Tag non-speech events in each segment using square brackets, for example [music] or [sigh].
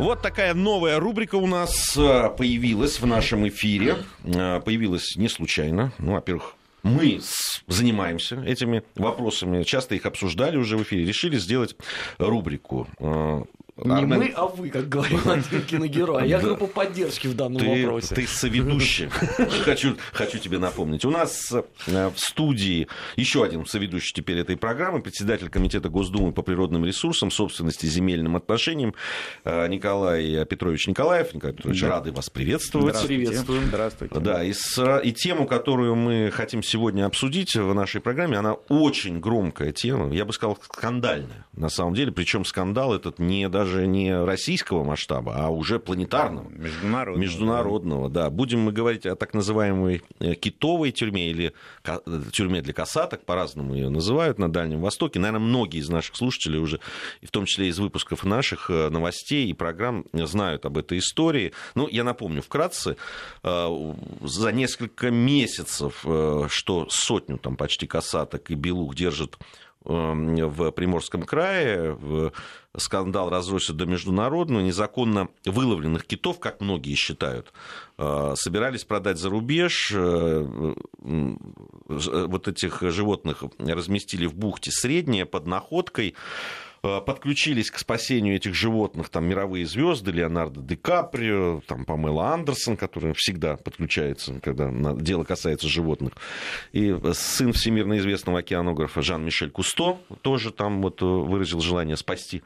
Вот такая новая рубрика у нас э, появилась в нашем эфире. Э, появилась не случайно. Ну, во-первых, мы занимаемся этими вопросами, часто их обсуждали уже в эфире, решили сделать рубрику э, не Армен... мы, а вы, как говорил [laughs] один киногерой. А я группа поддержки в данном ты, вопросе. Ты соведущий. [laughs] хочу, хочу тебе напомнить. У нас э, в студии еще один соведущий теперь этой программы, председатель Комитета Госдумы по природным ресурсам, собственности и земельным отношениям э, Николай Петрович Николаев. Николай Петрович, да. рады вас приветствовать. Здравствуйте. Приветствуем. Здравствуйте. Да, и, с, и тему, которую мы хотим сегодня обсудить в нашей программе, она очень громкая тема, я бы сказал, скандальная на самом деле. Причем скандал этот не даже даже не российского масштаба, а уже планетарного. Международного. Международного, да. да. Будем мы говорить о так называемой э, китовой тюрьме или э, тюрьме для касаток, по-разному ее называют на Дальнем Востоке. Наверное, многие из наших слушателей уже, в том числе из выпусков наших э, новостей и программ, знают об этой истории. Ну, я напомню вкратце, за несколько месяцев, что сотню там почти касаток и белух держат в Приморском крае, скандал разросся до международного, незаконно выловленных китов, как многие считают, э, собирались продать за рубеж, э, вот этих животных разместили в бухте Средняя под находкой, Э, подключились к спасению этих животных там мировые звезды, Леонардо Ди Каприо, там Памела Андерсон, который всегда подключается, когда дело касается животных. И сын всемирно известного океанографа Жан-Мишель Кусто тоже там вот выразил желание спасти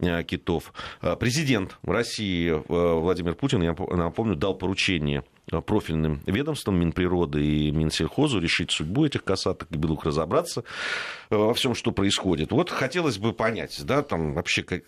э, китов. Э, президент России Владимир Путин, я напомню, дал поручение профильным ведомствам Минприроды и Минсельхозу решить судьбу этих касаток и белух разобраться э, во всем, что происходит. Вот хотелось бы понять, да, там вообще как,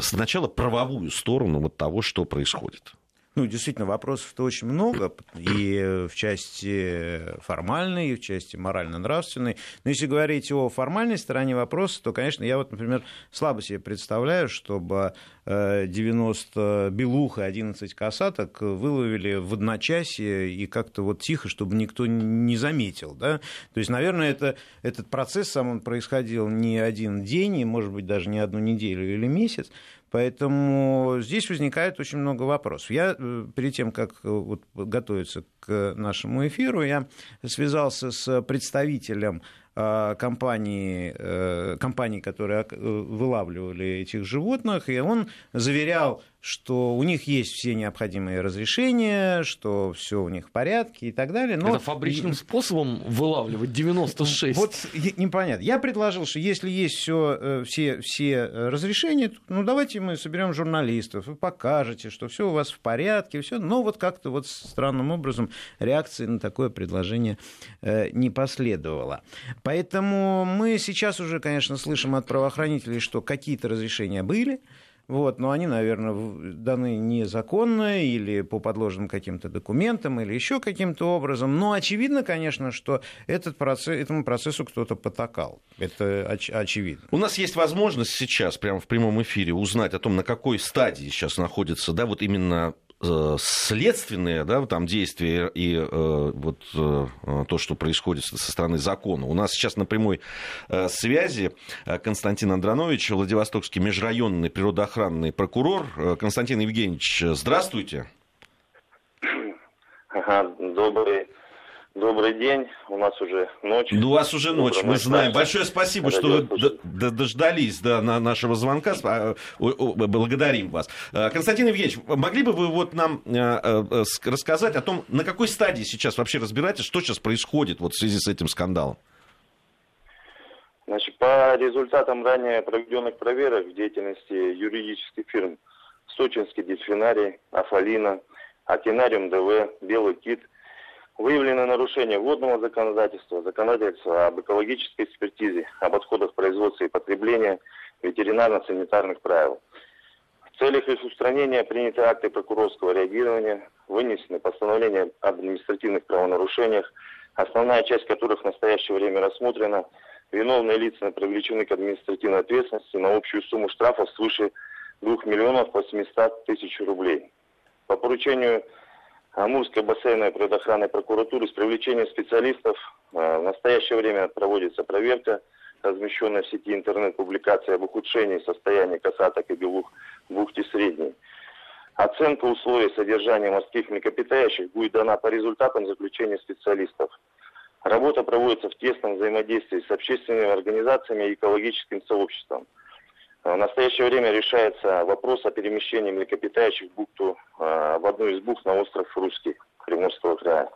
сначала правовую сторону вот того, что происходит. Ну, действительно, вопросов-то очень много, и в части формальной, и в части морально-нравственной. Но если говорить о формальной стороне вопроса, то, конечно, я вот, например, слабо себе представляю, чтобы 90 э, белух и 11 касаток выловили в одночасье и как-то вот тихо, чтобы никто не заметил. Да? То есть, наверное, это, этот процесс сам он происходил не один день, и, может быть, даже не одну неделю или месяц. Поэтому здесь возникает очень много вопросов. Я э, перед тем, как э, вот, готовиться к нашему эфиру, я связался с представителем э, компании, компании, которые вылавливали этих животных, и он заверял что у них есть все необходимые разрешения, что все у них в порядке и так далее. Но... Это фабричным способом вылавливать 96? Вот непонятно. Я предложил, что если есть все, э, все, все разрешения, ну давайте мы соберем журналистов, вы покажете, что все у вас в порядке, все. Но вот как-то вот странным образом реакции на такое предложение э, не последовало. Поэтому мы сейчас уже, конечно, слышим от правоохранителей, что какие-то разрешения были, вот, но они, наверное, даны незаконно или по подложенным каким-то документам или еще каким-то образом. Но очевидно, конечно, что этот процесс, этому процессу кто-то потакал. Это оч- очевидно. У нас есть возможность сейчас, прямо в прямом эфире, узнать о том, на какой стадии сейчас находится да, вот именно следственные да, там действия и э, вот э, то, что происходит со стороны закона. У нас сейчас на прямой э, связи Константин Андронович, Владивостокский межрайонный природоохранный прокурор. Э, Константин Евгеньевич, здравствуйте. Ага, добрый Добрый день, у нас уже ночь. Ну, у вас уже ночь, мы знаем. Большое спасибо, что вы дождались до нашего звонка. А, благодарим вас. А, Константин Евгеньевич, могли бы вы вот нам а, рассказать о том, на какой стадии сейчас вообще разбираетесь, что сейчас происходит вот в связи с этим скандалом? Значит, по результатам ранее проведенных проверок в деятельности юридических фирм Сочинский дельфинарий, Афалина, Акинариум ДВ, Белый кит – Выявлено нарушение водного законодательства, законодательства об экологической экспертизе, об отходах производства и потребления, ветеринарно-санитарных правил. В целях их устранения приняты акты прокурорского реагирования, вынесены постановления об административных правонарушениях, основная часть которых в настоящее время рассмотрена. Виновные лица привлечены к административной ответственности на общую сумму штрафов свыше 2 миллионов 800 тысяч рублей. По поручению Амурской бассейной предохранной прокуратуры с привлечением специалистов. Э, в настоящее время проводится проверка размещенная в сети интернет-публикация об ухудшении состояния касаток и белух в бухте Средней. Оценка условий содержания морских млекопитающих будет дана по результатам заключения специалистов. Работа проводится в тесном взаимодействии с общественными организациями и экологическим сообществом. В настоящее время решается вопрос о перемещении млекопитающих в бухту, э, в одну из бухт на остров Русский Приморского края.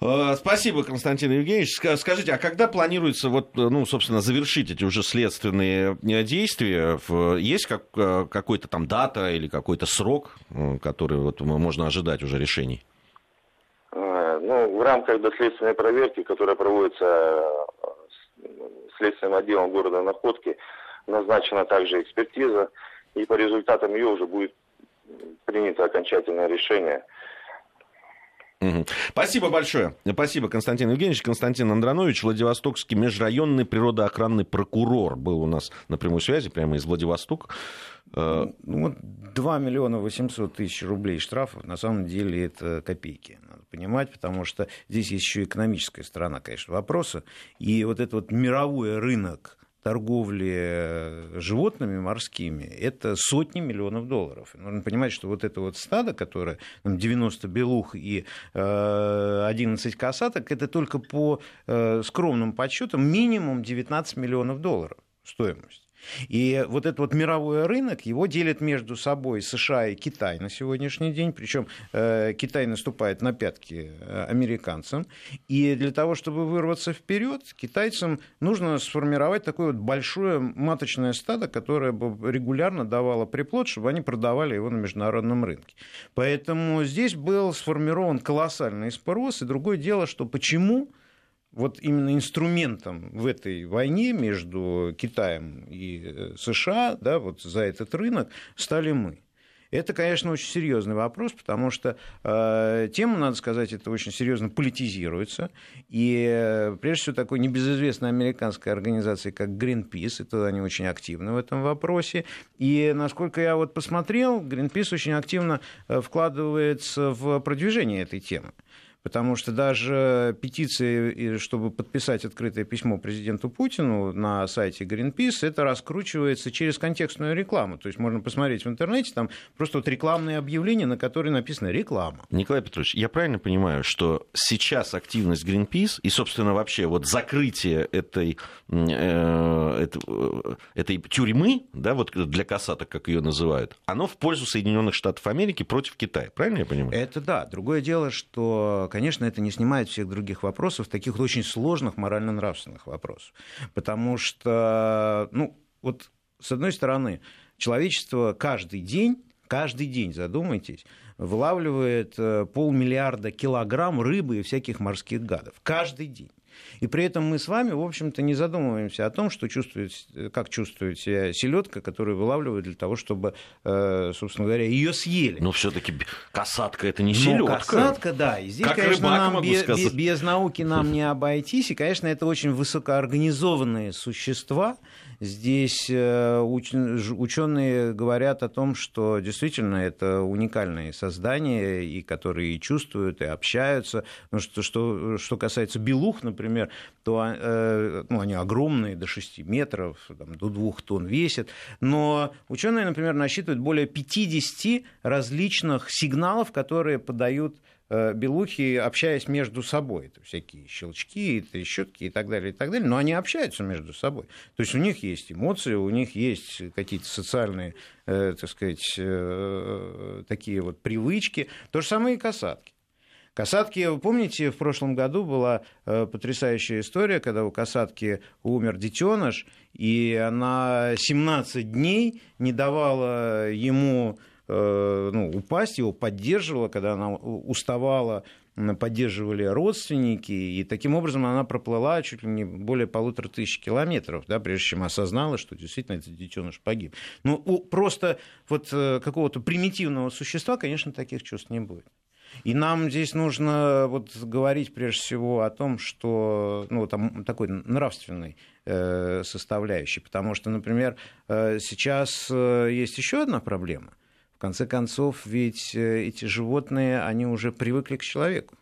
Э, спасибо, Константин Евгеньевич. Скажите, а когда планируется, вот, ну, собственно, завершить эти уже следственные э, действия? Есть как, э, какой-то там дата или какой-то срок, который вот можно ожидать уже решений? Ну, в рамках доследственной проверки, которая проводится следственным отделом города Находки, назначена также экспертиза, и по результатам ее уже будет принято окончательное решение – Спасибо большое. Спасибо, Константин Евгеньевич. Константин Андронович, Владивостокский межрайонный природоохранный прокурор был у нас на прямой связи прямо из Владивостока. Э, ну, вот 2 миллиона 800 тысяч рублей штрафов, на самом деле это копейки, надо понимать, потому что здесь есть еще экономическая сторона, конечно, вопроса. И вот этот вот мировой рынок торговли э, животными морскими, это сотни миллионов долларов. Нужно понимать, что вот это вот стадо, которое там, 90 белух и э, 11 касаток, это только по э, скромным подсчетам минимум 19 миллионов долларов стоимость. И вот этот вот мировой рынок, его делят между собой США и Китай на сегодняшний день, причем э, Китай наступает на пятки э, американцам, и для того, чтобы вырваться вперед, китайцам нужно сформировать такое вот большое маточное стадо, которое бы регулярно давало приплод, чтобы они продавали его на международном рынке. Поэтому здесь был сформирован колоссальный спрос, и другое дело, что почему вот именно инструментом в этой войне между Китаем и э, США, да, вот за этот рынок стали мы. Это, конечно, очень серьезный вопрос, потому что э, тема, надо сказать, это очень серьезно политизируется. И э, прежде всего такой небезызвестной американской организации, как Greenpeace, это они очень активны в этом вопросе. И насколько я вот посмотрел, Greenpeace очень активно э, вкладывается в продвижение этой темы. Потому что даже петиции, чтобы подписать открытое письмо президенту Путину на сайте Greenpeace, это раскручивается через контекстную рекламу. То есть можно посмотреть в интернете, там просто вот рекламные объявления, на которые написано «реклама». Николай Петрович, я правильно понимаю, что сейчас активность Greenpeace и, собственно, вообще вот закрытие этой, э, этой, э, этой тюрьмы, да, вот для касаток, как ее называют, оно в пользу Соединенных Штатов Америки против Китая. Правильно я понимаю? Это да. Другое дело, что конечно, это не снимает всех других вопросов, таких очень сложных морально-нравственных вопросов. Потому что, ну, вот с одной стороны, человечество каждый день, каждый день, задумайтесь, вылавливает э, полмиллиарда килограмм рыбы и всяких морских гадов. Каждый день. И при этом мы с вами, в общем-то, не задумываемся о том, что чувствует, как чувствует себя селедка, которую вылавливают для того, чтобы, э, собственно говоря, ее съели. Но все-таки касатка это не селедка. Ну, касатка, да. И здесь, как конечно, нам без, без, без науки нам не обойтись. И, конечно, это очень высокоорганизованные существа, Здесь э, ученые говорят о том, что действительно это уникальные создания, и которые и чувствуют, и общаются. Ну, что, что, что касается белух, например, то э, ну, они огромные, до 6 метров, там, до 2 тонн весят. Но ученые, например, насчитывают более 50 различных сигналов, которые подают белухи, общаясь между собой. Это всякие щелчки, трещотки и так далее, и так далее. Но они общаются между собой. То есть у них есть эмоции, у них есть какие-то социальные, э, так сказать, э, такие вот привычки. То же самое и касатки. Касатки, вы помните, в прошлом году была потрясающая история, когда у касатки умер детеныш, и она 17 дней не давала ему Э, ну, упасть, его поддерживала, когда она уставала, поддерживали родственники, и таким образом она проплыла чуть ли не более полутора тысяч километров, да, прежде чем осознала, что действительно этот детеныш погиб. Ну, просто вот э, какого-то примитивного существа, конечно, таких чувств не будет. И нам здесь нужно вот говорить прежде всего о том, что ну, там такой нравственной э, составляющей, потому что, например, э, сейчас э, есть еще одна проблема – конце концов, ведь э, эти животные, они уже привыкли к человеку.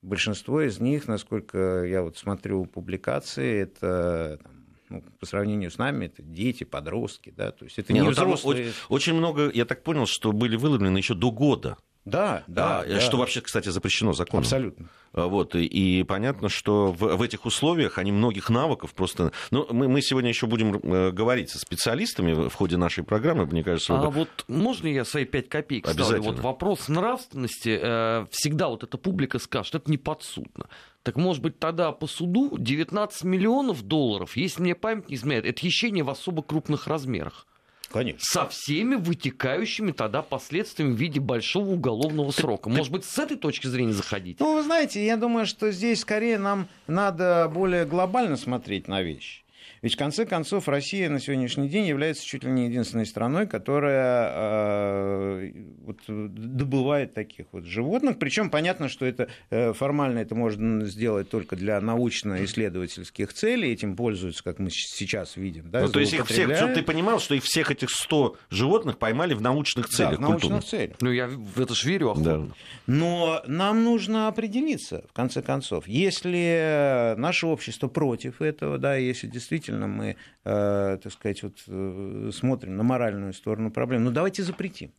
большинство из них, насколько я вот смотрю публикации, это там, ну, по сравнению с нами, это дети, подростки, да, то есть это не, не ну, взрослые. Очень, очень много, я так понял, что были выловлены еще до года. Да, да, да. Что вообще, кстати, запрещено законом. Абсолютно. А, вот, и, и понятно, что в, в этих условиях они многих навыков просто... Ну, мы, мы сегодня еще будем э, говорить со специалистами в ходе нашей программы, мне кажется... А вот можно я свои пять копеек ставлю? Вот вопрос нравственности, э, всегда вот эта публика скажет, это не подсудно. Так может быть тогда по суду 19 миллионов долларов, если мне память не изменяет, это хищение в особо крупных размерах. Конечно. Со всеми вытекающими тогда последствиями в виде большого уголовного срока. Может быть, с этой точки зрения заходить? Ну, вы знаете, я думаю, что здесь скорее нам надо более глобально смотреть на вещи. Ведь в конце концов Россия на сегодняшний день является чуть ли не единственной страной, которая э, вот, добывает таких вот животных. Причем понятно, что это э, формально это можно сделать только для научно-исследовательских целей. Этим пользуются, как мы сейчас видим. Да, ну, то есть их всех, чтобы ты понимал, что их всех этих 100 животных поймали в научных целях. Да, в научных целях. Ну, я в это же верю охотно. Да. Но нам нужно определиться, в конце концов. Если наше общество против этого, да, если действительно действительно мы, э, так сказать, вот, э, смотрим на моральную сторону проблемы, ну давайте запретим.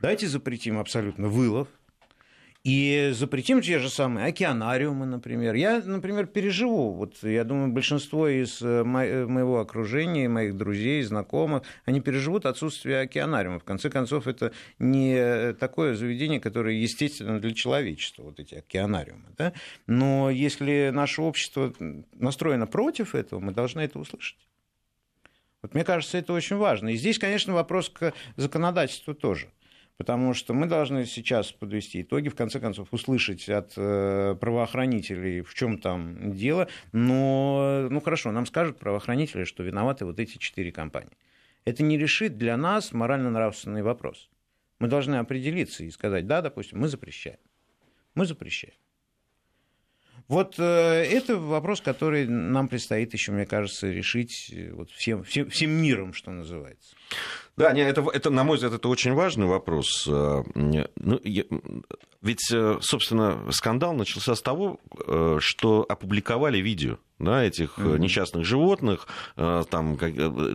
Давайте запретим абсолютно вылов, и запретим те же самые океанариумы, например. Я, например, переживу. Вот я думаю, большинство из э, моего окружения, моих друзей, знакомых, они переживут отсутствие океанариума. В конце концов, это не такое заведение, которое естественно для человечества, вот эти океанариумы. Да? Но если наше общество настроено против этого, мы должны это услышать. Вот мне кажется, это очень важно. И здесь, конечно, вопрос к законодательству тоже. Потому что мы должны сейчас подвести итоги, в конце концов, услышать от э, правоохранителей, в чем там дело. Но, ну хорошо, нам скажут правоохранители, что виноваты вот эти четыре компании. Это не решит для нас морально-нравственный вопрос. Мы должны определиться и сказать, да, допустим, мы запрещаем. Мы запрещаем. Вот э, это вопрос, который нам предстоит еще, мне кажется, решить э, вот всем, всем, всем миром, что называется. Да, не, это, это, на мой взгляд, это очень важный вопрос. Э, ну, я, ведь, э, собственно, скандал начался с того, э, что опубликовали видео да, этих mm-hmm. несчастных животных. Там,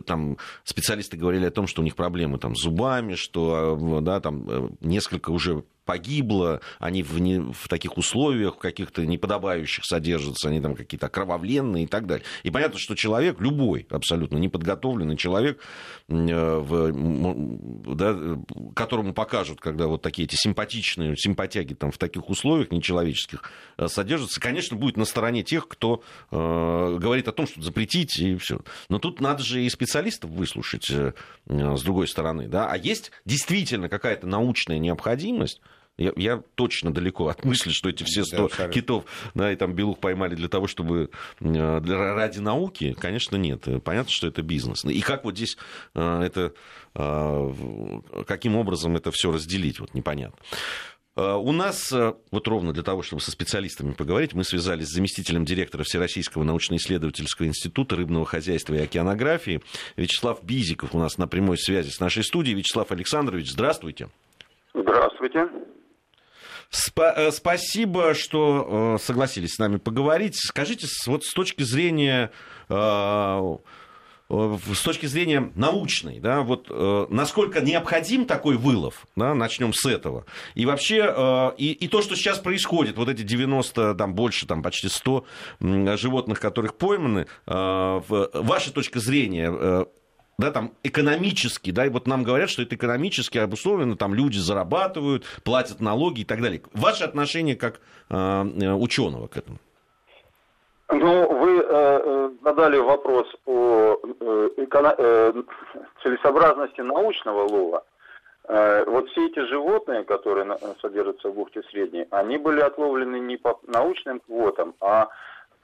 там специалисты говорили о том, что у них проблемы там, с зубами, что да, там, несколько уже погибло, они в, не, в таких условиях каких-то неподобающих содержатся, они там какие-то окровавленные и так далее. И понятно, что человек, любой абсолютно неподготовленный человек, в, да, которому покажут, когда вот такие эти симпатичные симпатяги там в таких условиях нечеловеческих э, содержатся, конечно, будет на стороне тех, кто э, говорит о том, что запретить и все. Но тут надо же и специалистов выслушать э, с другой стороны, да. А есть действительно какая-то научная необходимость я, я точно далеко от мысли, что эти все 100 да, китов да, и там белух поймали для того, чтобы э, для, ради науки, конечно, нет. Понятно, что это бизнес. И как вот здесь э, это, э, каким образом это все разделить, вот непонятно. У нас, вот ровно для того, чтобы со специалистами поговорить, мы связались с заместителем директора Всероссийского научно-исследовательского института рыбного хозяйства и океанографии Вячеслав Бизиков у нас на прямой связи с нашей студией. Вячеслав Александрович, здравствуйте. Здравствуйте. Э, спасибо, что э, согласились с нами поговорить. Скажите, вот с точки зрения э, с точки зрения научной, да, вот э, насколько необходим такой вылов, да, начнем с этого. И вообще, э, и, и то, что сейчас происходит, вот эти 90, там больше, там почти 100 животных, которых пойманы, э, ваша точка зрения, да, там экономически, да, и вот нам говорят, что это экономически обусловлено, там люди зарабатывают, платят налоги и так далее. Ваше отношение как э, ученого к этому? Ну, вы э, э задали вопрос о э, эко- э, целесообразности научного лова. Э, вот все эти животные, которые содержатся в бухте Средней, они были отловлены не по научным квотам, а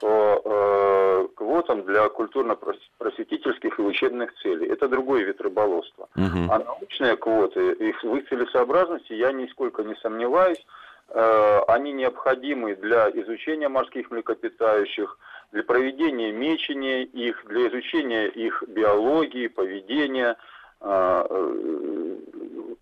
по э, квотам для культурно-просветительских и учебных целей. Это другой вид рыболовства. Угу. А научные квоты, их, в их целесообразности я нисколько не сомневаюсь. Э, они необходимы для изучения морских млекопитающих, для проведения мечения их, для изучения их биологии, поведения, э, э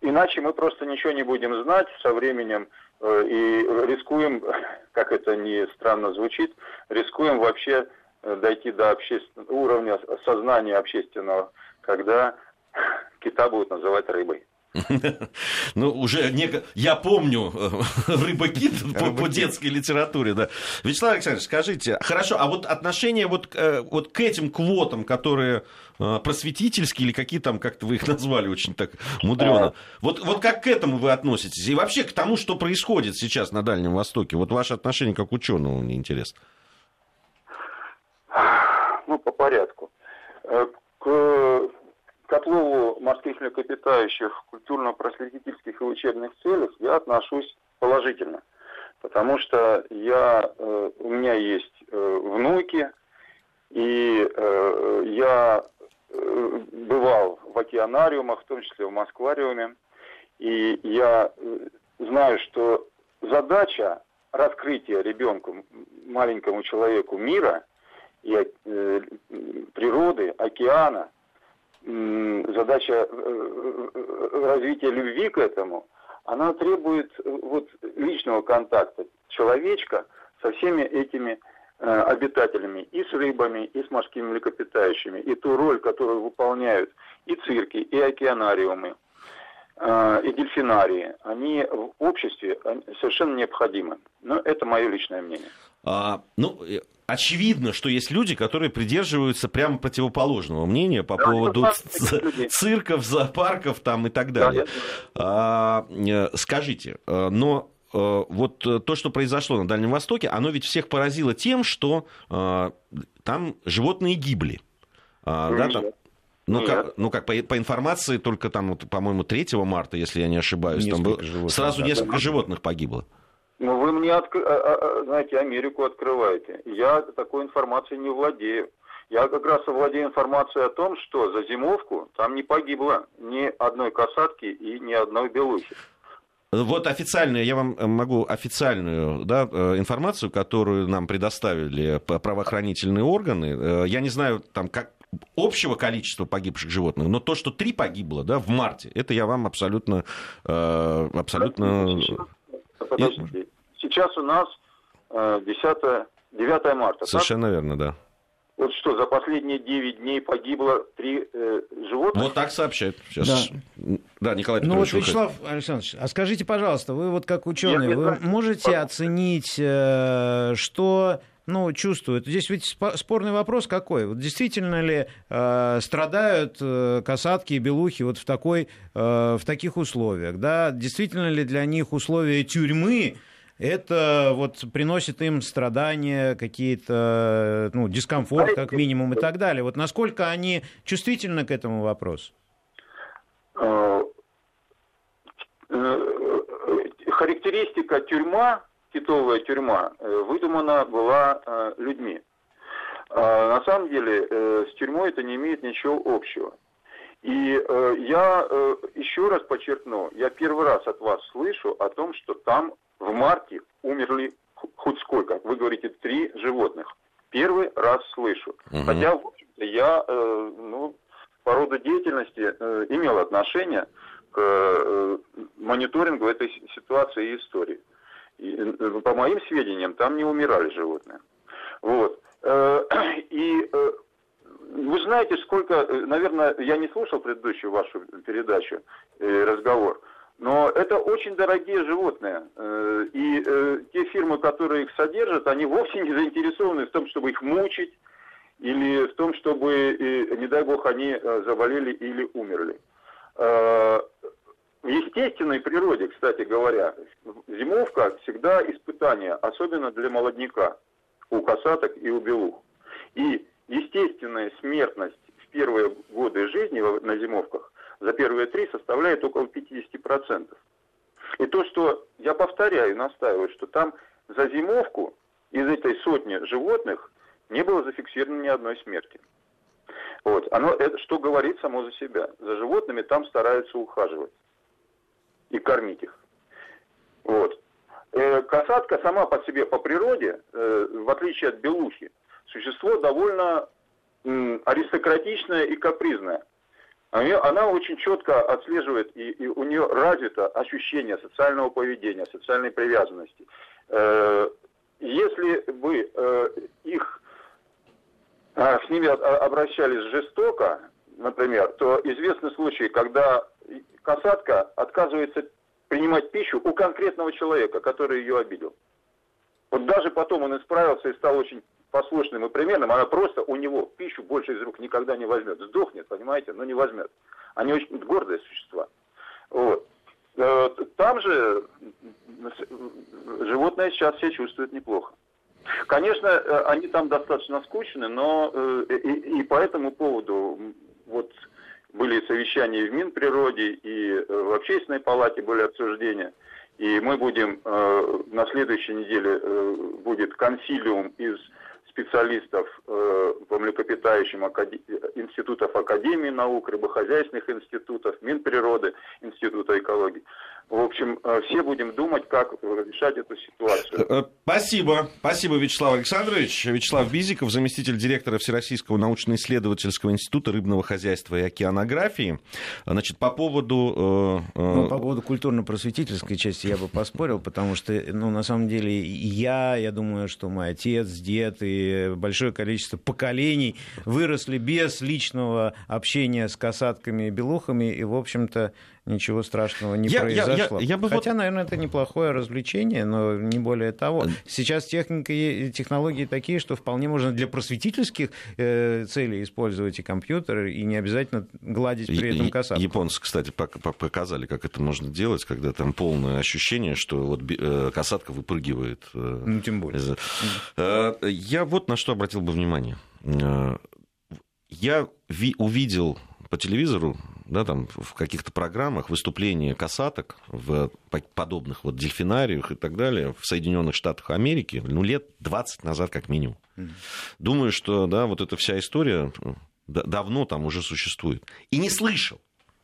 иначе мы просто ничего не будем знать со временем и рискуем, [laughs] как это не странно звучит, рискуем вообще дойти до общественного уровня сознания общественного, когда [laughs] кита будут называть рыбой. [laughs] Ну, уже не... я помню э, [laughs] рыба-кит [laughs] по, по детской литературе, да. Вячеслав Александрович, скажите, хорошо, а вот отношение вот, э, вот к этим квотам, которые э, просветительские или какие там, как-то вы их назвали очень так мудрено. Вот, вот как к этому вы относитесь? И вообще к тому, что происходит сейчас на Дальнем Востоке? Вот ваше отношение как ученого мне интересно. Ну, по порядку. К к отлову морских млекопитающих в культурно-просветительских и учебных целях я отношусь положительно. Потому что я, э, у меня есть э, внуки, и э, я бывал в океанариумах, в том числе в Москвариуме, и я знаю, что задача раскрытия ребенку, маленькому человеку мира и природы, океана – задача э, э, развития любви к этому, она требует э, вот личного контакта человечка со всеми этими обитателями, и с рыбами, и с морскими млекопитающими, и ту роль, которую выполняют и цирки, и океанариумы, и дельфинарии, они в обществе совершенно необходимы. Но это мое личное мнение. А, ну, очевидно, что есть люди, которые придерживаются прямо противоположного мнения по да, поводу цирков, зоопарков там и так далее. Да, а, скажите, э, но э, вот то, что произошло на Дальнем Востоке, оно ведь всех поразило тем, что э, там животные гибли. А, да, там, ну как, ну как по, по информации, только там, вот, по-моему, 3 марта, если я не ошибаюсь, там было, сразу несколько животных погибло. Ну, вы мне, отк... А, а, а, знаете, Америку открываете. Я такой информацией не владею. Я как раз владею информацией о том, что за зимовку там не погибло ни одной касатки и ни одной белухи. Вот официальную, я вам могу официальную да, э, информацию, которую нам предоставили правоохранительные органы. Э, я не знаю, там, как, общего количества погибших животных, но то, что три погибло да, в марте, это я вам абсолютно... Э, абсолютно... Подождите. Сейчас у нас 10, э, 9 марта. Совершенно так? верно, да. Вот что, за последние 9 дней погибло три э, животных? Вот так сообщают. Сейчас. Да, да Николай Петрович. Ну вот, Вячеслав Александрович, а скажите, пожалуйста, вы вот как ученый, вы можете оценить, э, что ну, чувствуют. Здесь ведь спорный вопрос какой. Вот действительно ли э, страдают э, касатки и белухи вот в, такой, э, в таких условиях? Да? Действительно ли для них условия тюрьмы это вот приносит им страдания, какие-то, ну, дискомфорт, как минимум, и так далее. Вот насколько они чувствительны к этому вопросу? Э, э, характеристика тюрьма китовая тюрьма э, выдумана была э, людьми. А на самом деле э, с тюрьмой это не имеет ничего общего. И я еще раз подчеркну, я первый раз от вас слышу о том, что там в марте умерли хоть сколько, вы говорите, три животных. Первый раз слышу. Угу. Хотя, в общем-то, я ну, по роду деятельности имел отношение к мониторингу этой ситуации и истории. Э, по моим сведениям, там не умирали животные. Вот. Э, [clears throat] и э, вы знаете, сколько, наверное, я не слушал предыдущую вашу передачу, разговор, но это очень дорогие животные. И те фирмы, которые их содержат, они вовсе не заинтересованы в том, чтобы их мучить, или в том, чтобы, не дай бог, они заболели или умерли. В естественной природе, кстати говоря, зимовка всегда испытание, особенно для молодняка, у касаток и у белух. И естественная смертность в первые годы жизни на зимовках за первые три составляет около 50%. И то, что я повторяю, настаиваю, что там за зимовку из этой сотни животных не было зафиксировано ни одной смерти. Вот. Оно, это, что говорит само за себя. За животными там стараются ухаживать и кормить их. Вот. Э, касатка сама по себе, по природе, э, в отличие от белухи, существо довольно аристократичное и капризное. Она очень четко отслеживает, и, и у нее развито ощущение социального поведения, социальной привязанности. Э, если бы э, их а, с ними обращались жестоко, например, то известны случаи, когда касатка отказывается принимать пищу у конкретного человека, который ее обидел. Вот даже потом он исправился и стал очень послушным и примерным, она просто у него пищу больше из рук никогда не возьмет. Сдохнет, понимаете, но не возьмет. Они очень гордые существа. Вот. Э, там же животные сейчас себя чувствуют неплохо. Конечно, э, они там достаточно скучны, но э, и, и по этому поводу вот были совещания в Минприроде, и в Общественной палате были обсуждения. И мы будем на следующей неделе будет консилиум из специалистов э, по млекопитающим акаде... институтов Академии наук, рыбохозяйственных институтов, Минприроды, Института экологии. В общем, э, все будем думать, как решать эту ситуацию. Э, спасибо. Спасибо, Вячеслав Александрович. Вячеслав Бизиков, заместитель директора Всероссийского научно-исследовательского института рыбного хозяйства и океанографии. Значит, по поводу... Э, ну, по поводу культурно-просветительской части я бы поспорил, потому что, ну, на самом деле, я, я думаю, что мой отец, дед и большое количество поколений выросли без личного общения с касатками и белухами, и, в общем-то, ничего страшного не я, произошло. Я, я, я бы Хотя, вот... наверное, это неплохое развлечение, но не более того. Сейчас техника и технологии такие, что вполне можно для просветительских э, целей использовать и компьютеры, и не обязательно гладить при этом касатку. Японцы, кстати, показали, как это можно делать, когда там полное ощущение, что вот э, касатка выпрыгивает. Э, ну, тем более. Я вот на что обратил бы внимание. Я увидел по телевизору да, там, в каких-то программах выступления касаток в подобных вот дельфинариях и так далее в Соединенных Штатах Америки, ну, лет 20 назад как минимум. Mm. Думаю, что, да, вот эта вся история давно там уже существует. И не слышал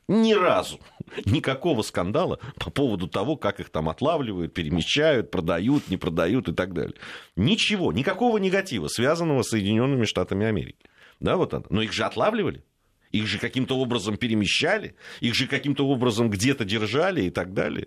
ни разу [laughs] никакого скандала по поводу того, как их там отлавливают, перемещают, продают, не продают и так далее. Ничего, никакого негатива, связанного с Соединенными Штатами Америки. Да, вот это. Но их же отлавливали. Их же каким-то образом перемещали, их же каким-то образом где-то держали и так далее.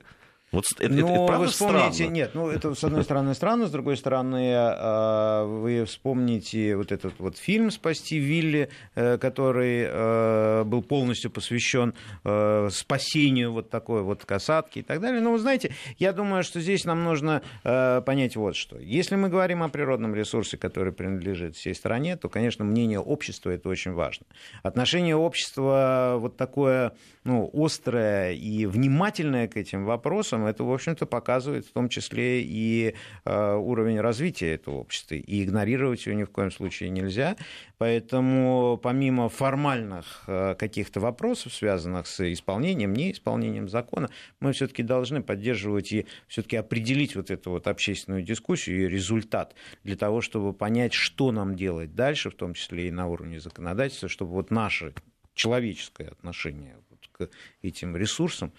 Вот это, ну, это, это вы вспомните, странно? Нет, ну это с одной стороны странно, с другой стороны а, вы вспомните вот этот вот фильм «Спасти Вилли», э, который э, был полностью посвящен э, спасению вот такой вот касатки и так далее. Но вы знаете, я думаю, что здесь нам нужно понять вот что. Если мы говорим о природном ресурсе, который принадлежит всей стране, то, конечно, мнение общества это очень важно. Отношение общества вот такое ну, острое и внимательное к этим вопросам, это, в общем-то, показывает в том числе и э, уровень развития этого общества. И игнорировать его ни в коем случае нельзя. Поэтому помимо формальных э, каких-то вопросов, связанных с исполнением, неисполнением закона, мы все-таки должны поддерживать и все-таки определить вот эту вот общественную дискуссию и результат для того, чтобы понять, что нам делать дальше, в том числе и на уровне законодательства, чтобы вот наше человеческое отношение к этим ресурсам,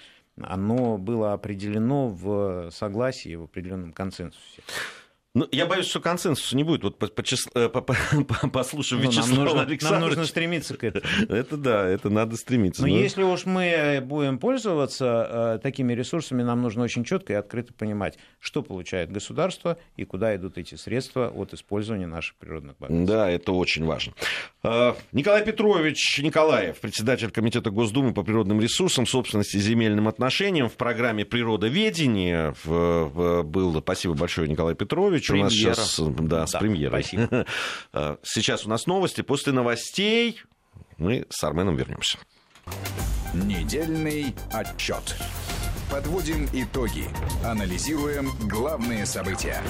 оно было определено в согласии, в определенном консенсусе. Ну, я боюсь, что консенсуса не будет. Вот по, по, по, по, [laughs] послушав ну, Вячеслава нам нужно, Александровича... Нам нужно стремиться к этому. [laughs] Это да, это надо стремиться. Но, но... если уж мы будем пользоваться э, такими ресурсами, нам нужно очень четко и открыто понимать, что получает государство и куда идут эти средства от использования наших природных богатств. Да, это очень важно. Э, Николай Петрович Николаев, председатель Комитета Госдумы по природным ресурсам, собственности и земельным отношениям в программе «Природоведение» был. Спасибо большое, Николай Петрович. Петрович. У нас сейчас, да, с да, премьерой. Спасибо. [laughs] А, сейчас у нас новости. После новостей мы с Арменом вернемся. Недельный отчет. Подводим итоги. Анализируем главные события.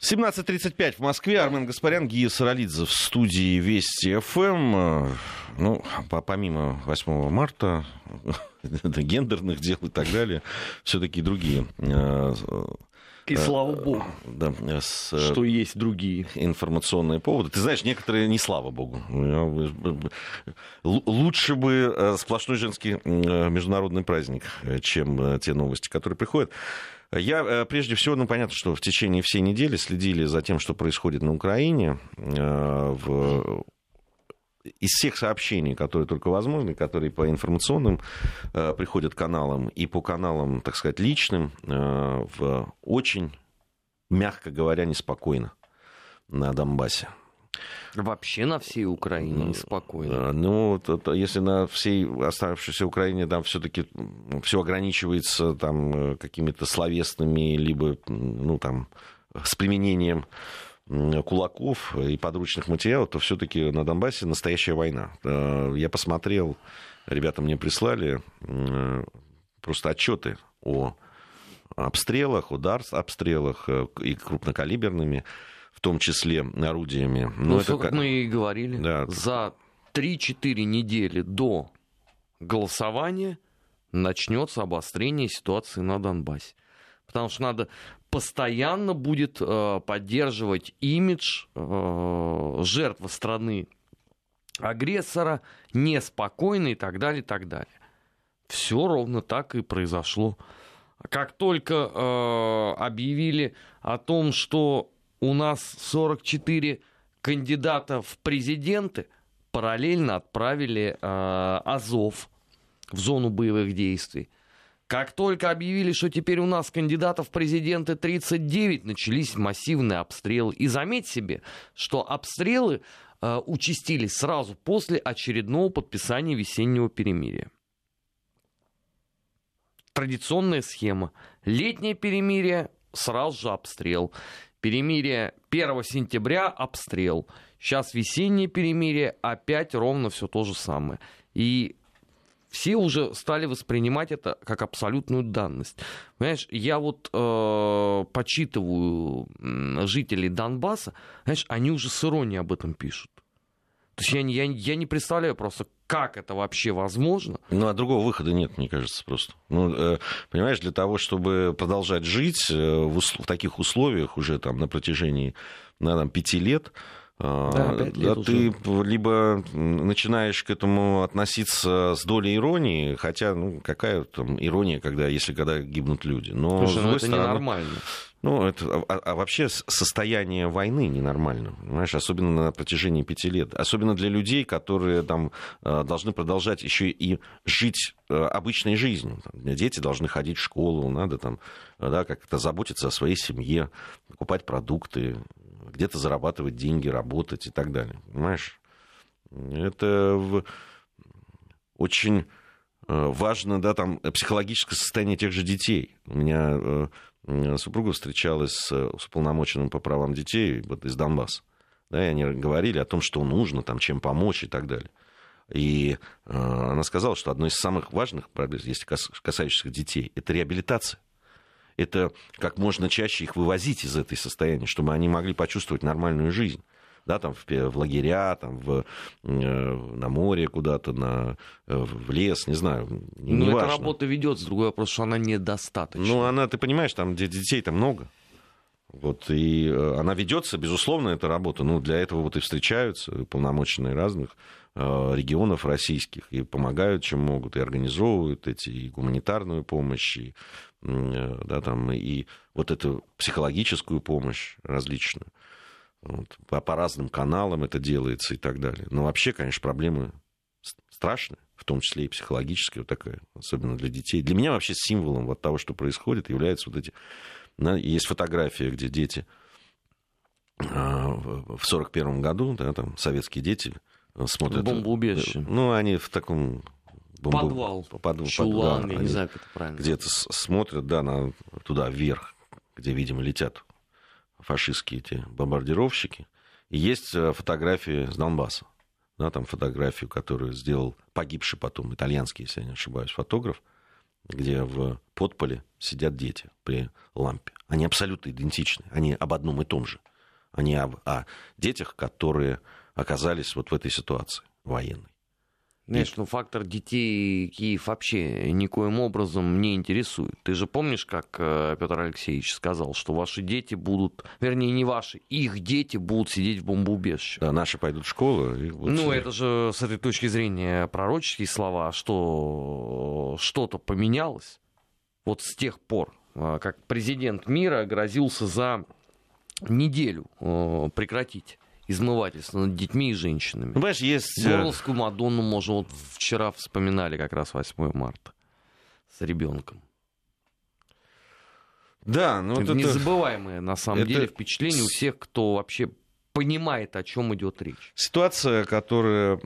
17.35 в Москве. Армен Гаспарян, Гия Саралидзе в студии Вести ФМ. Ну, помимо 8 марта, [laughs] гендерных дел и так далее, все-таки другие а, и слава богу, да, с, что есть другие информационные поводы. Ты знаешь, некоторые не слава богу. Лучше бы э, сплошной женский э, международный праздник, э, чем те новости, которые приходят. Я, прежде всего, ну, понятно, что в течение всей недели следили за тем, что происходит на Украине. В из всех сообщений, которые только возможны, которые по информационным э, приходят каналам и по каналам, так сказать, личным, э, в очень, мягко говоря, неспокойно на Донбассе. Вообще на всей Украине неспокойно. Ну, то, если на всей оставшейся Украине там все-таки все ограничивается там э, какими-то словесными, либо ну, там, с применением кулаков и подручных материалов, то все-таки на Донбассе настоящая война. Э, я посмотрел, ребята мне прислали э, просто отчеты о обстрелах, удар обстрелах и крупнокалиберными в том числе орудиями. Но ну, это как мы и говорили, да. за 3-4 недели до голосования начнется обострение ситуации на Донбассе. Потому что надо постоянно будет э, поддерживать имидж э, жертвы страны агрессора, неспокойный и так далее, и так далее. Все ровно так и произошло. Как только э, объявили о том, что у нас 44 кандидата в президенты параллельно отправили э, Азов в зону боевых действий. Как только объявили, что теперь у нас кандидатов в президенты 39, начались массивные обстрелы. И заметь себе, что обстрелы э, участились сразу после очередного подписания весеннего перемирия. Традиционная схема. Летнее перемирие, сразу же обстрел. Перемирие 1 сентября обстрел. Сейчас весеннее перемирие, опять ровно все то же самое. И все уже стали воспринимать это как абсолютную данность. Понимаешь, я вот э, почитываю жителей Донбасса, знаешь, они уже с иронией об этом пишут. То есть я, я, я не представляю просто, как это вообще возможно. Ну, а другого выхода нет, мне кажется, просто. Ну, э, понимаешь, для того, чтобы продолжать жить э, в, в таких условиях уже там на протяжении, на, там, пяти лет, да, э, да, ты либо начинаешь к этому относиться с долей иронии, хотя, ну, какая там ирония, когда, если когда гибнут люди. Но, Слушай, ну это стороны, ненормально. Ну, это, а, а вообще состояние войны ненормально, понимаешь, особенно на протяжении пяти лет. Особенно для людей, которые там э, должны продолжать еще и жить э, обычной жизнью. Дети должны ходить в школу, надо там, да, как-то заботиться о своей семье, покупать продукты, где-то зарабатывать деньги, работать и так далее. Понимаешь? Это очень э, важно, да, там, психологическое состояние тех же детей. У меня супруга встречалась с, с уполномоченным по правам детей вот из Донбасса. Да, и они говорили о том, что нужно, там, чем помочь и так далее. И э, она сказала, что одно из самых важных проблем, если касающихся детей, это реабилитация. Это как можно чаще их вывозить из этой состояния, чтобы они могли почувствовать нормальную жизнь да, там в, в лагеря, там в, э, на море куда-то, на, э, в лес, не знаю. Не, ну, эта важно. работа ведется, другой вопрос, что она недостаточна. Ну, она, ты понимаешь, там детей-то много. Вот, и э, она ведется, безусловно, эта работа. Ну, для этого вот и встречаются полномоченные разных регионов российских и помогают, чем могут, и организовывают эти и гуманитарную помощь, и, да, там, и вот эту психологическую помощь различную. Вот, по, по разным каналам это делается и так далее. Но вообще, конечно, проблемы страшные, в том числе и психологическая вот такая, особенно для детей. Для меня вообще символом вот того, что происходит, являются вот эти... Есть фотография, где дети а, в сорок первом году, да, там советские дети смотрят... Бомбоубежище. Ну, они в таком... Подвал. Под... Чулан, да, я не знаю, как это правильно. Где-то смотрят, да, на... туда вверх, где, видимо, летят фашистские эти бомбардировщики. И есть э, фотографии с Донбасса. Да, там фотографию, которую сделал погибший потом итальянский, если я не ошибаюсь, фотограф, где в подполе сидят дети при лампе. Они абсолютно идентичны. Они об одном и том же. Они об, о детях, которые оказались вот в этой ситуации военной. Знаешь, ну фактор детей Киев вообще никоим образом не интересует. Ты же помнишь, как э, Петр Алексеевич сказал, что ваши дети будут, вернее, не ваши, их дети будут сидеть в бомбоубежище. Да, наши пойдут в школу. И будут ну, это же с этой точки зрения пророческие слова, что что-то поменялось вот с тех пор, э, как президент мира грозился за неделю э, прекратить измывательства над детьми и женщинами. Ну, понимаешь, есть... Горловскую Мадонну, можно, вот вчера вспоминали как раз 8 марта с ребенком. Да, ну это незабываемое на самом это... деле впечатление у всех, кто вообще понимает, о чем идет речь. Ситуация, которая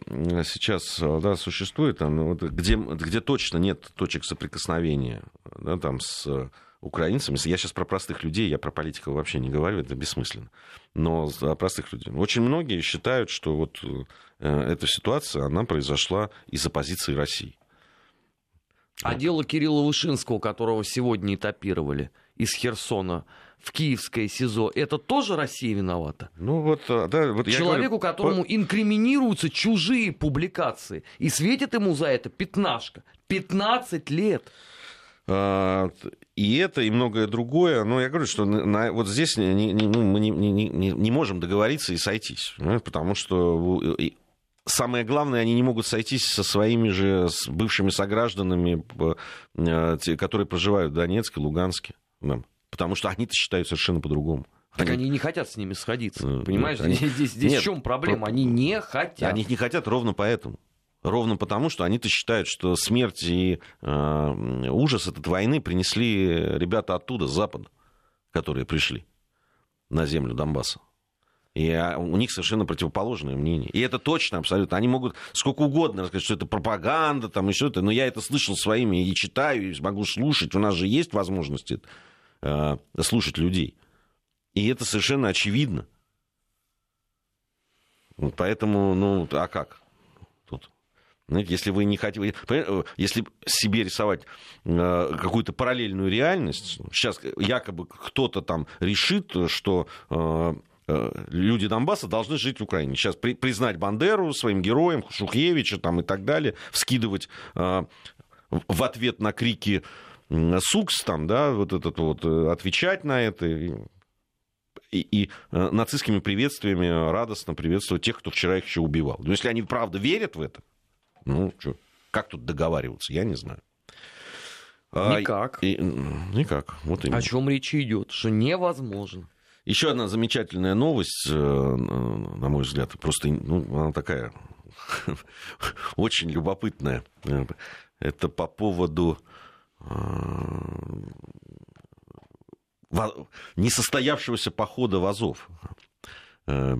сейчас да, существует, там, вот, где, где точно нет точек соприкосновения да, там, с украинцами. Я сейчас про простых людей, я про политиков вообще не говорю, это бессмысленно. Но о простых людей. Очень многие считают, что вот э, эта ситуация, она произошла из-за позиции России. А вот. дело Кирилла Вышинского, которого сегодня этапировали из Херсона, в киевское СИЗО, это тоже Россия виновата? Ну вот, э, да, вот Человеку, говорю, которому по... инкриминируются чужие публикации, и светит ему за это пятнашка. 15 лет. А, и это, и многое другое. Но я говорю, что на, вот здесь не, не, ну, мы не, не, не, можем договориться и сойтись. Потому что самое главное, они не могут сойтись со своими же бывшими согражданами, э, которые проживают в Донецке, Луганске. Потому что они-то считают совершенно по-другому. Так они... они не хотят с ними сходиться. Э, понимаешь, они... здесь, здесь Нет, в чем проблема? Они не хотят. Они не хотят ровно поэтому. Ровно потому, что они-то считают, что смерть и э, ужас этой войны принесли ребята оттуда, с запада, которые пришли на землю Донбасса. И а, у них совершенно противоположное мнение. И это точно, абсолютно. Они могут сколько угодно рассказать, что это пропаганда, там еще это, но я это слышал своими и читаю, и могу слушать. У нас же есть возможности э, слушать людей. И это совершенно очевидно. Поэтому, ну, а как? Если вы не хотите, э, если себе рисовать э, какую-то параллельную реальность, сейчас якобы кто-то там решит, что э, люди Донбасса должны жить в Украине. Сейчас при, признать Бандеру своим героем, Шухевича там, и так далее, вскидывать в ответ на крики Сукс, там, да, вот этот вот, отвечать на это. И, и нацистскими приветствиями радостно приветствовать тех, кто вчера их еще убивал. Но если они правда верят в это, ну, что, как тут договариваться, я не знаю. А, никак. И, никак. Вот именно. О чем речь идет? Что невозможно. Еще одна замечательная новость, э, на мой взгляд, просто ну, она такая [laughs] очень любопытная. Это по поводу э, несостоявшегося похода в Азов. Э,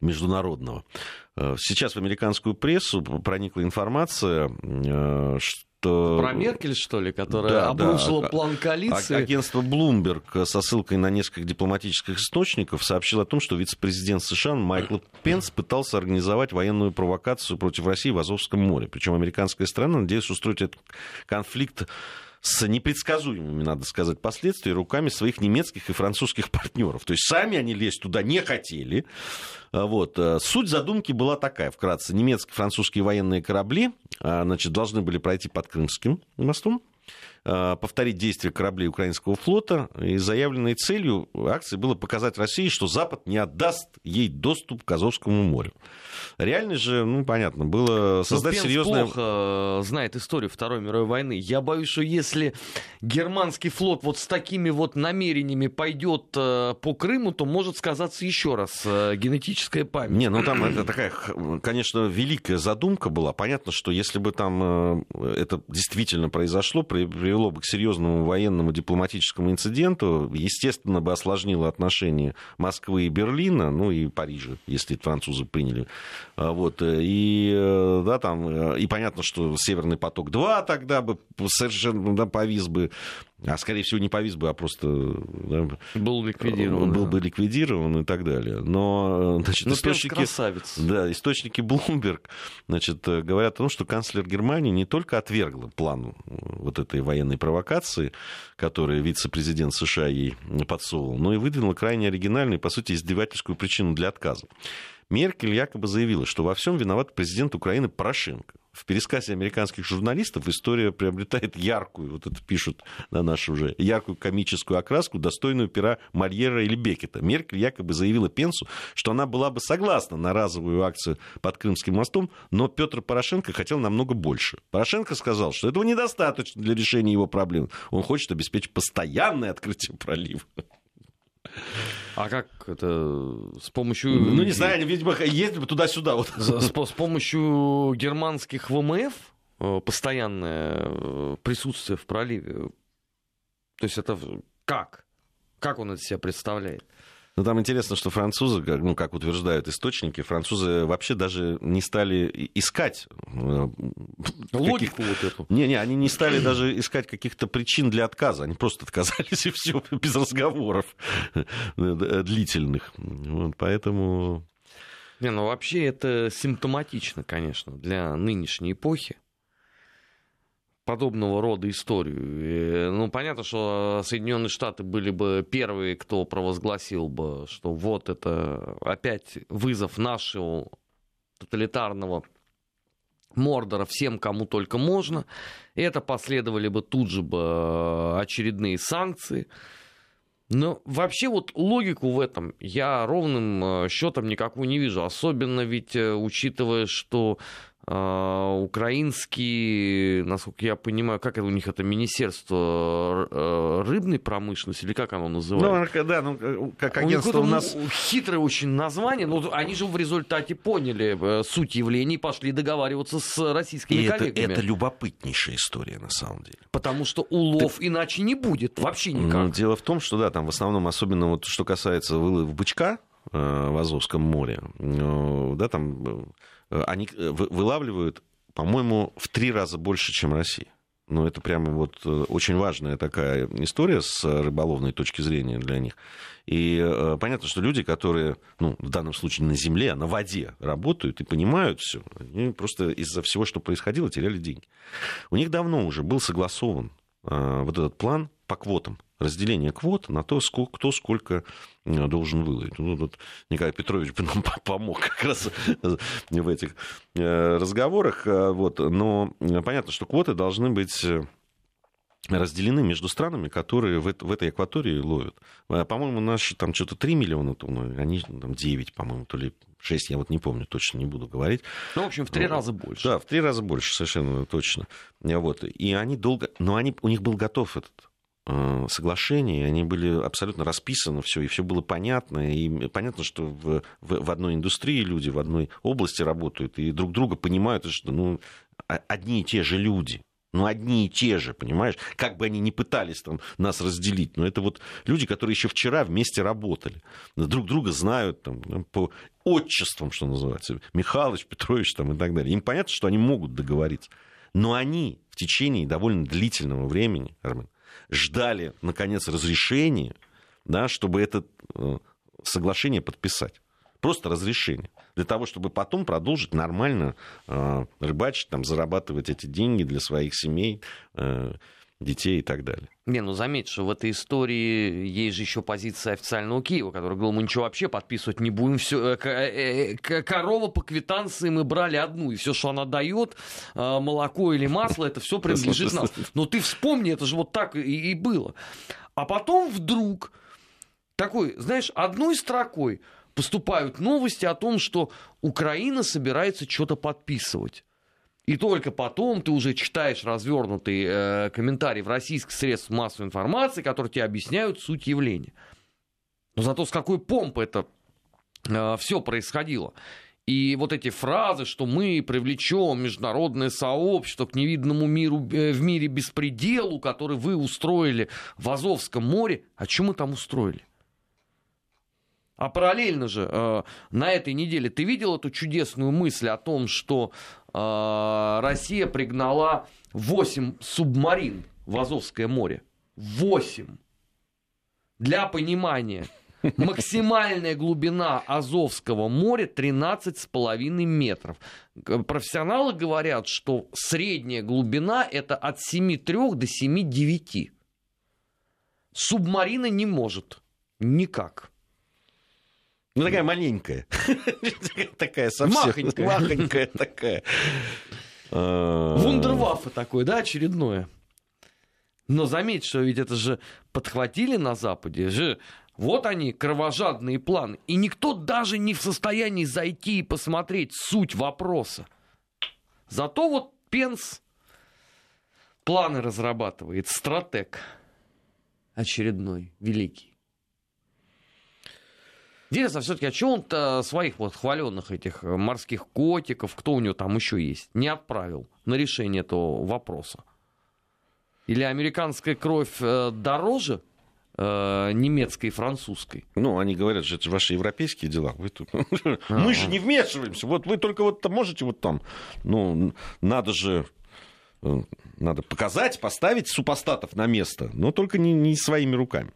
международного. Э, сейчас в американскую прессу проникла информация, э, что... Про Меркель, что ли, которая да, обрушила да. план коалиции? Агентство Bloomberg со ссылкой на несколько дипломатических источников сообщило о том, что вице-президент США Майкл Пенс пытался организовать военную провокацию против России в Азовском море. Причем американская страна надеется устроить этот конфликт с непредсказуемыми, надо сказать, последствиями руками своих немецких и французских партнеров. То есть сами они лезть туда не хотели. А вот. Э, суть задумки была такая, вкратце. Немецкие, французские военные корабли а, значит, должны были пройти под Крымским мостом, повторить действия кораблей украинского флота. И заявленной целью акции было показать России, что Запад не отдаст ей доступ к Азовскому морю. Реально же, ну, понятно, было ну, создать серьезное... плохо э, знает историю Второй мировой войны. Я боюсь, что если германский флот вот с такими вот намерениями пойдет э, по Крыму, то может сказаться еще раз генетическая память. Не, ну там это такая, конечно, великая задумка была. Понятно, что если бы там это действительно произошло, при привело бы к серьезному военному дипломатическому инциденту, естественно, бы осложнило отношения Москвы и Берлина, ну и Парижа, если французы приняли. А вот, э, и, э, да, там, э, и понятно, что Северный поток-2 тогда бы совершенно да, повис бы а скорее всего не повис бы, а просто да, был ликвидирован, был да. бы ликвидирован и так далее. Но значит, ну, источники, красавец. да, источники Bloomberg значит, говорят о том, что канцлер Германии не только отвергла план вот этой военной провокации, которую вице-президент США ей подсовывал, но и выдвинула крайне оригинальную, по сути, издевательскую причину для отказа. Меркель якобы заявила, что во всем виноват президент Украины Порошенко в пересказе американских журналистов история приобретает яркую, вот это пишут на нашу уже, яркую комическую окраску, достойную пера Мольера или Бекета. Меркель якобы заявила Пенсу, что она была бы согласна на разовую акцию под Крымским мостом, но Петр Порошенко хотел намного больше. Порошенко сказал, что этого недостаточно для решения его проблем. Он хочет обеспечить постоянное открытие пролива. А как это с помощью... Ну, не знаю, видимо, ездят туда-сюда. Вот. С, с помощью германских ВМФ э, постоянное э, присутствие в проливе. То есть это как? Как он это себя представляет? Ну, там интересно, что французы, ну, как утверждают источники, французы вообще даже не стали искать... Э, Логику вот эту. Не-не, они не стали даже искать каких-то причин для отказа. Они просто отказались, и все, без разговоров длительных. Вот, поэтому... Не, ну вообще это симптоматично, конечно, для нынешней эпохи подобного рода историю. Ну, понятно, что Соединенные Штаты были бы первые, кто провозгласил бы, что вот это опять вызов нашего тоталитарного Мордора всем, кому только можно. Это последовали бы тут же бы э, очередные санкции. Но вообще вот логику в этом я ровным э, счетом никакую не вижу. Особенно ведь э, учитывая, что украинский, насколько я понимаю, как это у них это министерство э, рыбной промышленности или как оно называется? Ну, да, ну, э, как агентство у, у нас... Хитрое очень название, но они же в результате поняли э, суть явлений и пошли договариваться с российскими и коллегами. Это, это любопытнейшая история на самом деле. Потому что улов Ты... иначе не будет, вообще никак. Ну, дело в том, что да, там в основном, особенно вот что касается вылов бычка, в Азовском море, да, там Э, они э, вылавливают, по-моему, в три раза больше, чем Россия. Ну, это прямо вот э, очень важная такая история с рыболовной точки зрения для них. И э, понятно, что люди, которые, ну, в данном случае на земле, на воде работают и понимают все, они просто из-за всего, что происходило, теряли деньги. У них давно уже был согласован э, вот этот план по квотам разделение квот на то, кто сколько э, должен выловить. Ну, тут Николай Петрович бы нам [laughs] помог как раз в этих э, разговорах. Э, вот. Но понятно, что квоты должны быть разделены между странами, которые в, в этой акватории ловят. По-моему, наши там что-то 3 миллиона тонн, они там 9, по-моему, то ли 6, я вот не помню, точно не буду говорить. Ну, в общем, в три раза больше. Да, в три раза больше, совершенно точно. Вот. И они долго... Но они... у них был готов этот Э, соглашений, они были абсолютно расписаны, все, и все было понятно, и понятно, что в, в, в одной индустрии люди в одной области работают, и друг друга понимают, что ну, одни и те же люди, ну, одни и те же, понимаешь? Как бы они ни пытались там нас разделить. Но это вот люди, которые еще вчера вместе работали. Друг друга знают там, по отчествам, что называется. Михалыч, Петрович там, и так далее. Им понятно, что они могут договориться. Но они в течение довольно длительного времени, Армен, ждали, наконец, разрешения, да, чтобы это э, соглашение подписать. Просто разрешение. Для того, чтобы потом продолжить нормально э, рыбачить, там, зарабатывать эти деньги для своих семей, э, детей и так далее. Не, ну заметь, что в этой истории есть же еще позиция официального Киева, который говорил, мы ничего вообще подписывать не будем, все, э, э, э, корова по квитанции мы брали одну, и все, что она дает, молоко или масло, это все принадлежит нам. Но ты вспомни, это же вот так и, и было. А потом вдруг такой, знаешь, одной строкой поступают новости о том, что Украина собирается что-то подписывать. И только потом ты уже читаешь развернутый э, комментарий в российских средствах массовой информации, которые тебе объясняют суть явления. Но зато с какой помпой это э, все происходило. И вот эти фразы, что мы привлечем международное сообщество к невиданному миру э, в мире беспределу, который вы устроили в Азовском море, а что мы там устроили? А параллельно же э, на этой неделе ты видел эту чудесную мысль о том, что э, Россия пригнала 8 субмарин в Азовское море? 8. Для понимания, максимальная глубина Азовского моря 13,5 метров. Профессионалы говорят, что средняя глубина это от 7,3 до 7,9. Субмарина не может. Никак. Ну, такая маленькая. [laughs] Такая совсем. Махонькая. Махонькая такая. А. Вундерваффе такое, да, очередное. Но заметь, что ведь это же подхватили на Западе, же вот они, кровожадные планы. И никто даже не в состоянии зайти и посмотреть суть вопроса. Зато вот Пенс планы разрабатывает, стратег очередной, великий. Интересно, все-таки, а что он своих вот хваленных этих морских котиков, кто у него там еще есть, не отправил на решение этого вопроса? Или американская кровь э, дороже э, немецкой и французской? Ну, они говорят, что это ваши европейские дела. Вы тут... [laughs] Мы же не вмешиваемся. Вот вы только вот можете вот там. Ну, надо же э, надо показать, поставить супостатов на место, но только не, не своими руками.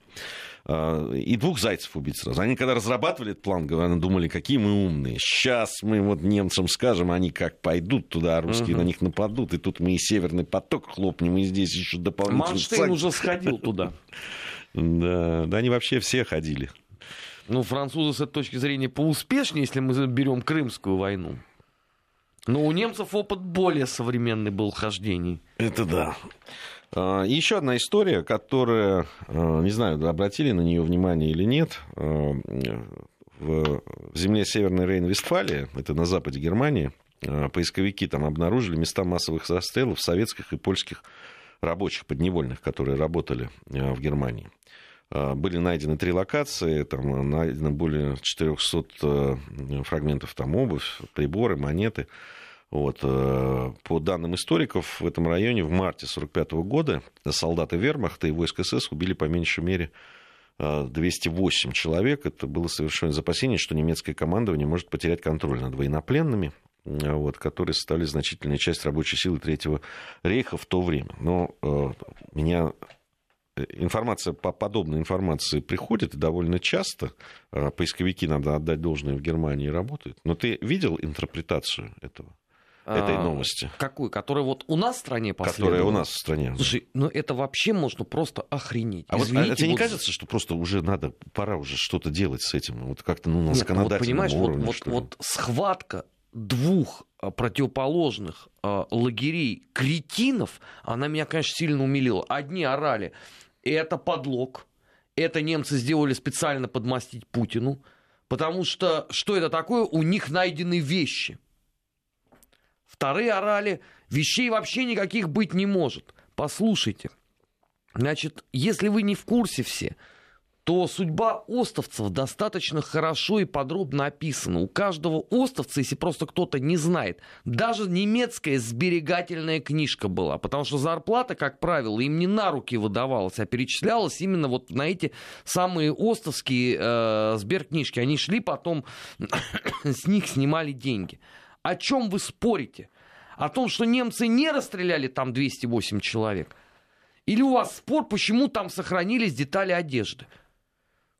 А, и двух зайцев убить сразу. Они когда разрабатывали этот план, думали, какие мы умные. Сейчас мы вот немцам скажем, они как пойдут туда, русские угу. на них нападут, и тут мы и Северный поток хлопнем, и здесь еще дополнительно... Манштейн уже сходил туда. Да, да, они вообще все ходили. Ну, французы с этой точки зрения поуспешнее, если мы берем Крымскую войну. Но у немцев опыт более современный был хождений. Это да. А, еще одна история, которая, а, не знаю, обратили на нее внимание или нет, а, в земле Северной Рейн-Вестфалии, это на западе Германии, поисковики там обнаружили места массовых расстрелов советских и польских рабочих подневольных, которые работали в Германии. Были найдены три локации, там найдено более 400 фрагментов там обувь, приборы, монеты. Вот. Э, по данным историков, в этом районе в марте 1945 года солдаты вермахта и войск СС убили по меньшей мере 208 э, человек. Это было совершенно опасение, что немецкое командование может потерять контроль над военнопленными, э, вот, которые стали значительной частью рабочей силы Третьего рейха в то время. Но э, меня информация по подобной информации приходит довольно часто. Поисковики, надо отдать должное, в Германии работают. Но ты видел интерпретацию этого? этой а, новости. Какую? Которая вот у нас в стране последовала? Которая у нас в стране. Слушай, ну это вообще можно просто охренеть. А, Извините, вот, а тебе вот... не кажется, что просто уже надо, пора уже что-то делать с этим? Вот как-то ну, на Нет, законодательном ну, вот, уровне. Вот, вот, вот схватка двух а, противоположных э, лагерей кретинов, она меня, конечно, сильно умилила. Одни орали, это подлог, это немцы сделали специально подмастить Путину, потому что что это такое? У них найдены вещи – Вторые орали, вещей вообще никаких быть не может. Послушайте, значит, если вы не в курсе все, то судьба остовцев достаточно хорошо и подробно описана. У каждого остовца, если просто кто-то не знает, даже немецкая сберегательная книжка была, потому что зарплата, как правило, им не на руки выдавалась, а перечислялась именно вот на эти самые остовские э, сберкнижки. Они шли потом, [coughs] с них снимали деньги. О чем вы спорите? О том, что немцы не расстреляли там 208 человек? Или у вас спор, почему там сохранились детали одежды?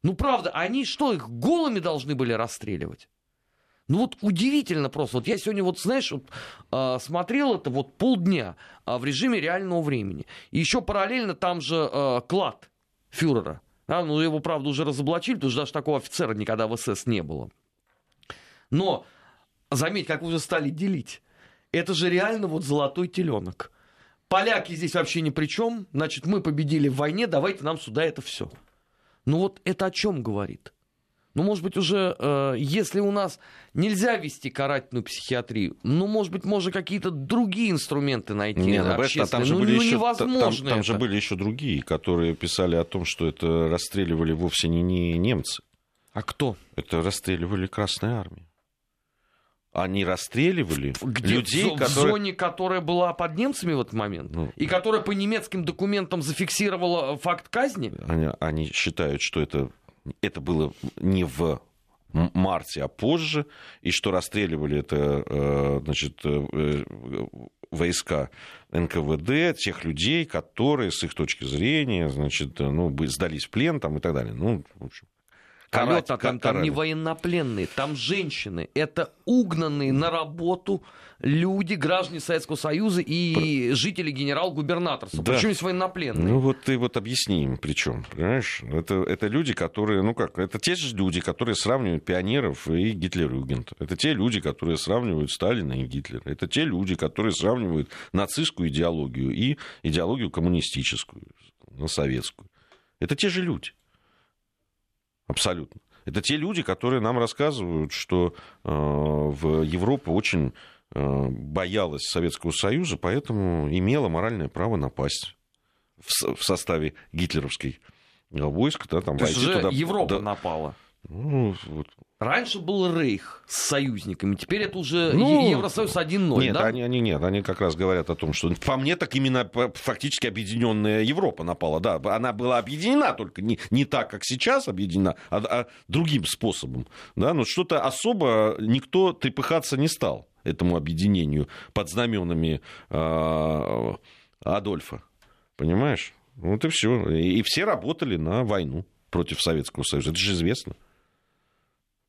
Ну, правда, они что, их голыми должны были расстреливать? Ну вот удивительно просто. Вот я сегодня вот, знаешь, вот, э, смотрел это вот полдня э, в режиме реального времени. И еще параллельно там же э, клад фюрера. А, ну его, правда, уже разоблачили, потому что даже такого офицера никогда в СС не было. Но заметь, как уже стали делить. Это же реально вот золотой теленок. Поляки здесь вообще ни при чем. Значит, мы победили в войне, давайте нам сюда это все. Ну вот это о чем говорит? Ну, может быть, уже, э, если у нас нельзя вести карательную психиатрию, ну, может быть, можно какие-то другие инструменты найти. Не, ну, а там же ну, были ну, еще, невозможно там, там же были еще другие, которые писали о том, что это расстреливали вовсе не, не немцы. А кто? Это расстреливали Красная Армия они расстреливали Где, людей, в, которые... в зоне, которая была под немцами в этот момент, ну, и которая по немецким документам зафиксировала факт казни? Они, они считают, что это, это было не в марте, а позже, и что расстреливали это э, значит, э, войска НКВД, тех людей, которые, с их точки зрения, значит, ну, сдались в плен там, и так далее. Ну, в общем, Карать, там, там, не военнопленные, там женщины. Это угнанные на работу люди, граждане Советского Союза и Про... жители генерал-губернаторства. Да. Причем есть военнопленные. Ну вот ты вот объясни им причем, понимаешь? Это, это люди, которые, ну как, это те же люди, которые сравнивают пионеров и Гитлер-Югент. Это те люди, которые сравнивают Сталина и Гитлера. Это те люди, которые сравнивают нацистскую идеологию и идеологию коммунистическую, советскую. Это те же люди. Абсолютно. Это те люди, которые нам рассказывают, что э, в Европа очень э, боялась Советского Союза, поэтому имела моральное право напасть в, в составе гитлеровской войск. Да, там, То есть уже туда, Европа да, напала. Ну, вот. Раньше был Рейх с союзниками, теперь это уже ну, Евросоюз 1.0, нет, да? Они, они нет, они как раз говорят о том, что по мне так именно фактически объединенная Европа напала. Да, она была объединена, только не, не так, как сейчас объединена, а, а другим способом. Да, но что-то особо никто трепыхаться не стал этому объединению под знаменами э, Адольфа. Понимаешь? Вот и все. И, и все работали на войну против Советского Союза. Это же известно.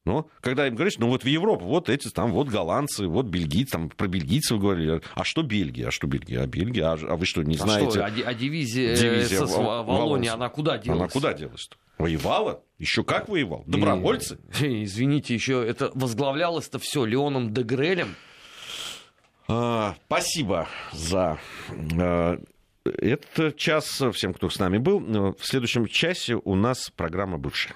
Но когда им говоришь, ну вот в Европу, вот эти там, вот голландцы, вот бельгийцы, там про бельгийцев говорили. А что Бельгия? А что Бельгия? А Бельгия? А, а вы что, не а знаете? Что, а, а дивизия, дивизия СС Волония, она куда делась? Она куда делась-то? Воевала? Еще как воевал? Добровольцы? И, извините, еще это возглавлялось-то все Леоном Дегрелем. А, спасибо за а, этот час всем, кто с нами был. В следующем часе у нас программа «Бывшая».